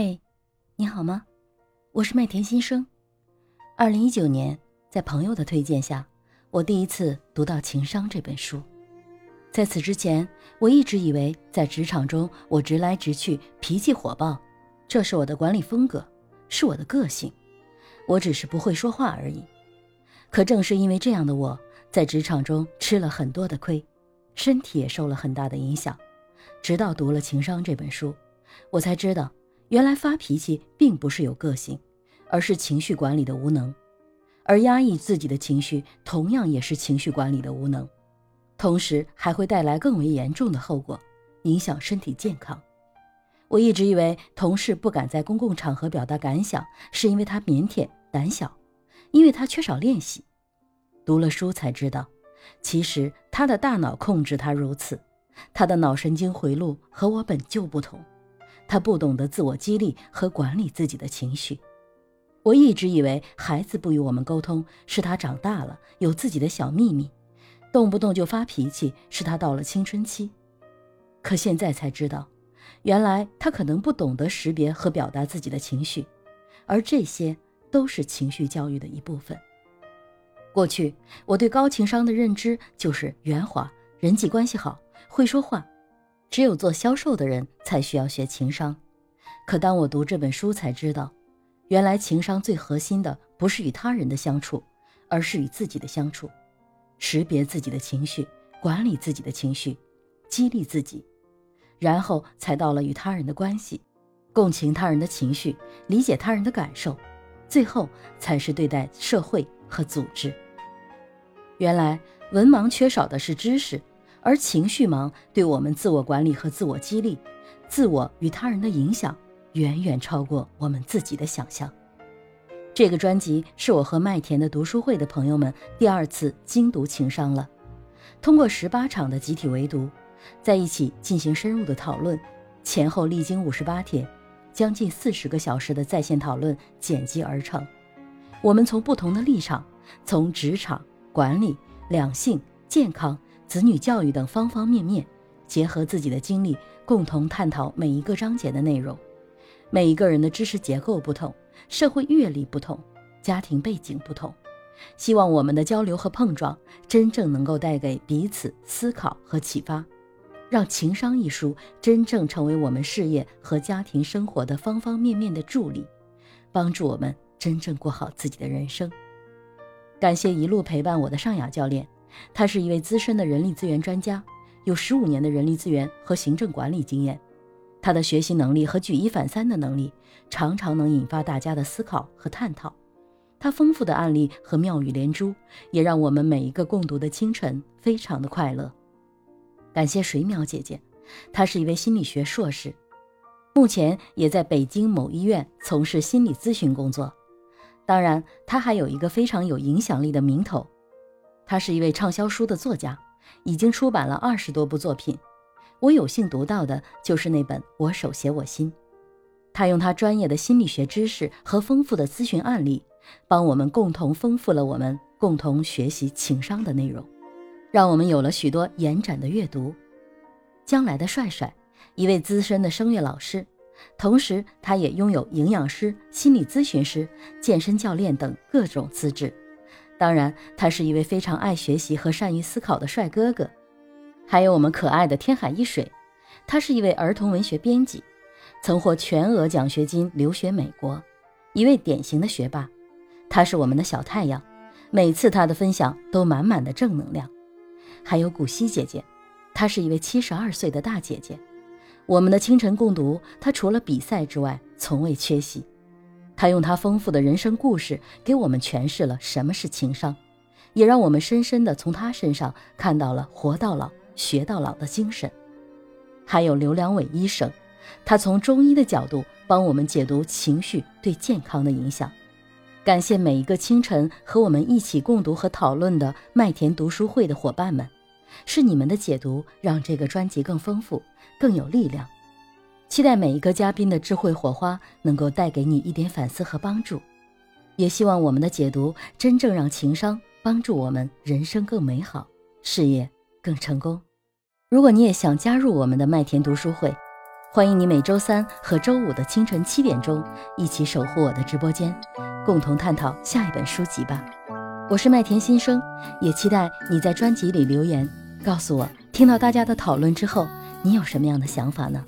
嘿，你好吗？我是麦田新生。二零一九年，在朋友的推荐下，我第一次读到《情商》这本书。在此之前，我一直以为在职场中，我直来直去，脾气火爆，这是我的管理风格，是我的个性。我只是不会说话而已。可正是因为这样的我，在职场中吃了很多的亏，身体也受了很大的影响。直到读了《情商》这本书，我才知道。原来发脾气并不是有个性，而是情绪管理的无能，而压抑自己的情绪同样也是情绪管理的无能，同时还会带来更为严重的后果，影响身体健康。我一直以为同事不敢在公共场合表达感想，是因为他腼腆胆小，因为他缺少练习。读了书才知道，其实他的大脑控制他如此，他的脑神经回路和我本就不同。他不懂得自我激励和管理自己的情绪。我一直以为孩子不与我们沟通是他长大了有自己的小秘密，动不动就发脾气是他到了青春期。可现在才知道，原来他可能不懂得识别和表达自己的情绪，而这些都是情绪教育的一部分。过去我对高情商的认知就是圆滑、人际关系好、会说话。只有做销售的人才需要学情商，可当我读这本书才知道，原来情商最核心的不是与他人的相处，而是与自己的相处，识别自己的情绪，管理自己的情绪，激励自己，然后才到了与他人的关系，共情他人的情绪，理解他人的感受，最后才是对待社会和组织。原来文盲缺少的是知识。而情绪盲对我们自我管理和自我激励、自我与他人的影响，远远超过我们自己的想象。这个专辑是我和麦田的读书会的朋友们第二次精读情商了。通过十八场的集体围读，在一起进行深入的讨论，前后历经五十八天，将近四十个小时的在线讨论剪辑而成。我们从不同的立场，从职场、管理、两性、健康。子女教育等方方面面，结合自己的经历，共同探讨每一个章节的内容。每一个人的知识结构不同，社会阅历不同，家庭背景不同。希望我们的交流和碰撞，真正能够带给彼此思考和启发，让《情商》一书真正成为我们事业和家庭生活的方方面面的助力，帮助我们真正过好自己的人生。感谢一路陪伴我的尚雅教练。他是一位资深的人力资源专家，有十五年的人力资源和行政管理经验。他的学习能力和举一反三的能力，常常能引发大家的思考和探讨。他丰富的案例和妙语连珠，也让我们每一个共读的清晨非常的快乐。感谢水淼姐姐，她是一位心理学硕士，目前也在北京某医院从事心理咨询工作。当然，她还有一个非常有影响力的名头。他是一位畅销书的作家，已经出版了二十多部作品。我有幸读到的就是那本《我手写我心》。他用他专业的心理学知识和丰富的咨询案例，帮我们共同丰富了我们共同学习情商的内容，让我们有了许多延展的阅读。将来的帅帅，一位资深的声乐老师，同时他也拥有营养师、心理咨询师、健身教练等各种资质。当然，他是一位非常爱学习和善于思考的帅哥哥。还有我们可爱的天海一水，他是一位儿童文学编辑，曾获全额奖学金留学美国，一位典型的学霸。他是我们的小太阳，每次他的分享都满满的正能量。还有古希姐姐，她是一位七十二岁的大姐姐。我们的清晨共读，她除了比赛之外，从未缺席。他用他丰富的人生故事给我们诠释了什么是情商，也让我们深深地从他身上看到了“活到老，学到老”的精神。还有刘良伟医生，他从中医的角度帮我们解读情绪对健康的影响。感谢每一个清晨和我们一起共读和讨论的麦田读书会的伙伴们，是你们的解读让这个专辑更丰富、更有力量。期待每一个嘉宾的智慧火花能够带给你一点反思和帮助，也希望我们的解读真正让情商帮助我们人生更美好，事业更成功。如果你也想加入我们的麦田读书会，欢迎你每周三和周五的清晨七点钟一起守护我的直播间，共同探讨下一本书籍吧。我是麦田新生，也期待你在专辑里留言，告诉我听到大家的讨论之后，你有什么样的想法呢？